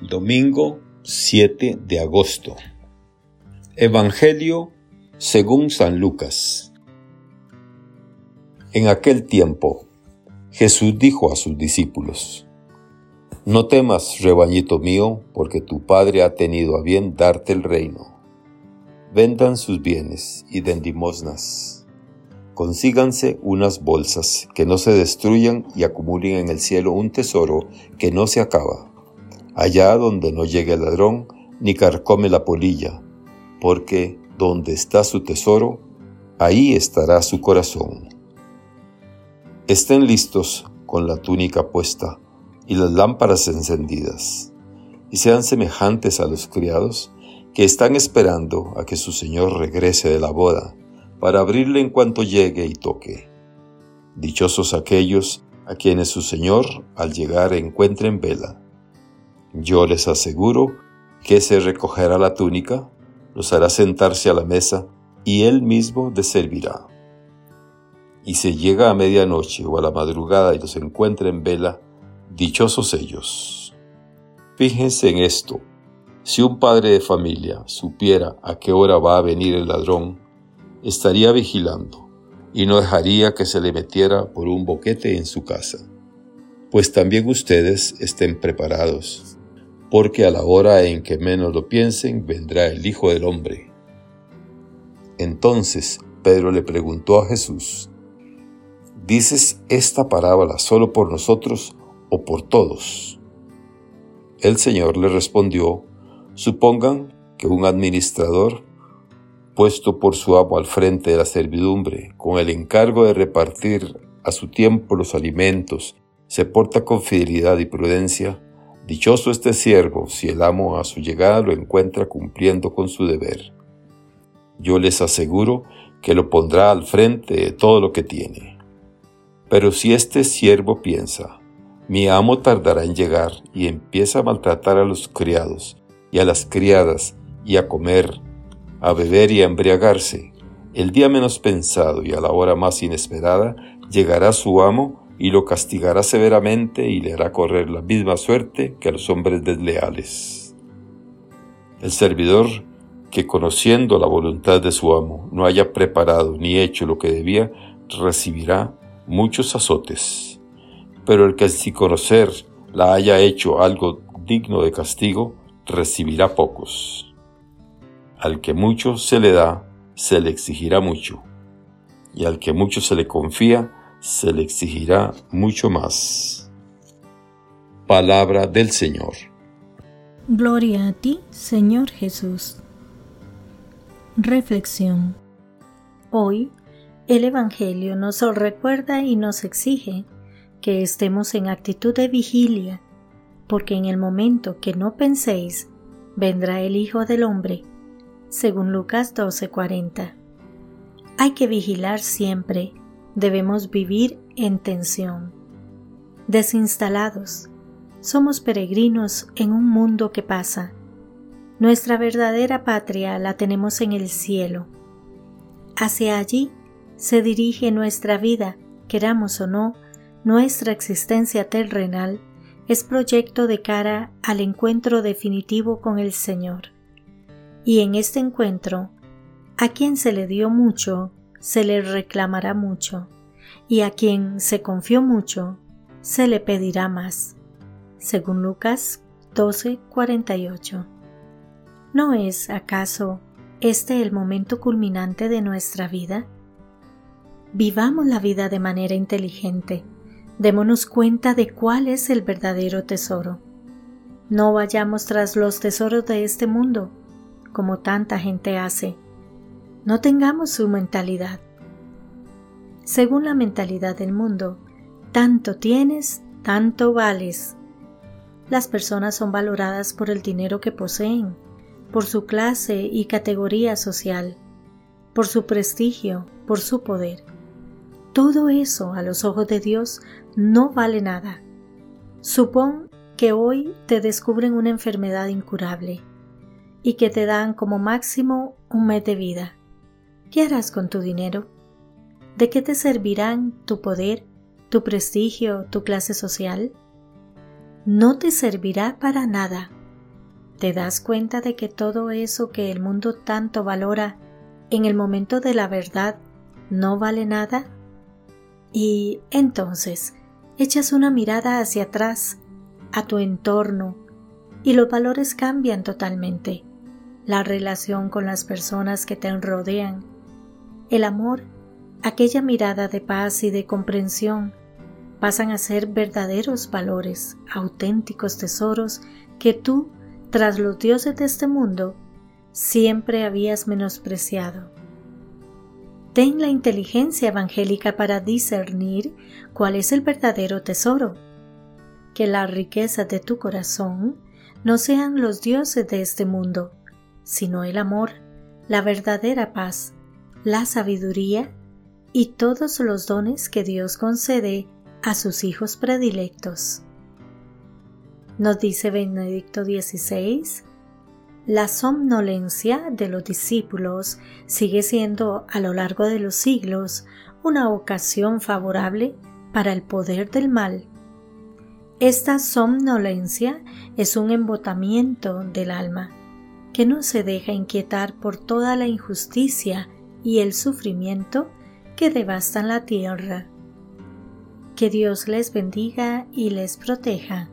Domingo 7 de agosto. Evangelio según San Lucas. En aquel tiempo, Jesús dijo a sus discípulos, No temas, rebañito mío, porque tu Padre ha tenido a bien darte el reino. Vendan sus bienes y den limosnas. Consíganse unas bolsas que no se destruyan y acumulen en el cielo un tesoro que no se acaba, allá donde no llegue el ladrón ni carcome la polilla, porque donde está su tesoro, ahí estará su corazón. Estén listos con la túnica puesta y las lámparas encendidas, y sean semejantes a los criados que están esperando a que su Señor regrese de la boda, para abrirle en cuanto llegue y toque. Dichosos aquellos a quienes su Señor al llegar encuentre en vela. Yo les aseguro que se recogerá la túnica, los hará sentarse a la mesa y él mismo les servirá. Y si llega a medianoche o a la madrugada y los encuentra en vela, dichosos ellos. Fíjense en esto. Si un padre de familia supiera a qué hora va a venir el ladrón, estaría vigilando y no dejaría que se le metiera por un boquete en su casa. Pues también ustedes estén preparados, porque a la hora en que menos lo piensen vendrá el Hijo del Hombre. Entonces Pedro le preguntó a Jesús, ¿dices esta parábola solo por nosotros o por todos? El Señor le respondió, supongan que un administrador, puesto por su amo al frente de la servidumbre, con el encargo de repartir a su tiempo los alimentos, se porta con fidelidad y prudencia, Dichoso este siervo si el amo a su llegada lo encuentra cumpliendo con su deber. Yo les aseguro que lo pondrá al frente de todo lo que tiene. Pero si este siervo piensa, mi amo tardará en llegar y empieza a maltratar a los criados y a las criadas y a comer, a beber y a embriagarse, el día menos pensado y a la hora más inesperada llegará su amo y lo castigará severamente y le hará correr la misma suerte que a los hombres desleales. El servidor que conociendo la voluntad de su amo no haya preparado ni hecho lo que debía, recibirá muchos azotes. Pero el que sin conocer la haya hecho algo digno de castigo, recibirá pocos. Al que mucho se le da, se le exigirá mucho, y al que mucho se le confía, se le exigirá mucho más. Palabra del Señor. Gloria a ti, Señor Jesús. Reflexión. Hoy, el Evangelio nos recuerda y nos exige que estemos en actitud de vigilia, porque en el momento que no penséis, vendrá el Hijo del Hombre, según Lucas 12:40. Hay que vigilar siempre debemos vivir en tensión. Desinstalados, somos peregrinos en un mundo que pasa. Nuestra verdadera patria la tenemos en el cielo. Hacia allí se dirige nuestra vida, queramos o no, nuestra existencia terrenal es proyecto de cara al encuentro definitivo con el Señor. Y en este encuentro, a quien se le dio mucho, se le reclamará mucho, y a quien se confió mucho, se le pedirá más. Según Lucas 12:48. ¿No es acaso este el momento culminante de nuestra vida? Vivamos la vida de manera inteligente. Démonos cuenta de cuál es el verdadero tesoro. No vayamos tras los tesoros de este mundo, como tanta gente hace no tengamos su mentalidad. Según la mentalidad del mundo, tanto tienes, tanto vales. Las personas son valoradas por el dinero que poseen, por su clase y categoría social, por su prestigio, por su poder. Todo eso a los ojos de Dios no vale nada. Supón que hoy te descubren una enfermedad incurable y que te dan como máximo un mes de vida. ¿Qué harás con tu dinero? ¿De qué te servirán tu poder, tu prestigio, tu clase social? No te servirá para nada ¿Te das cuenta de que todo eso que el mundo tanto valora en el momento de la verdad no vale nada? Y entonces echas una mirada hacia atrás, a tu entorno, y los valores cambian totalmente. La relación con las personas que te rodean, el amor, aquella mirada de paz y de comprensión, pasan a ser verdaderos valores, auténticos tesoros que tú, tras los dioses de este mundo, siempre habías menospreciado. Ten la inteligencia evangélica para discernir cuál es el verdadero tesoro. Que la riqueza de tu corazón no sean los dioses de este mundo, sino el amor, la verdadera paz, la sabiduría y todos los dones que Dios concede a sus hijos predilectos. Nos dice Benedicto XVI, la somnolencia de los discípulos sigue siendo a lo largo de los siglos una ocasión favorable para el poder del mal. Esta somnolencia es un embotamiento del alma que no se deja inquietar por toda la injusticia y el sufrimiento que devastan la tierra. Que Dios les bendiga y les proteja.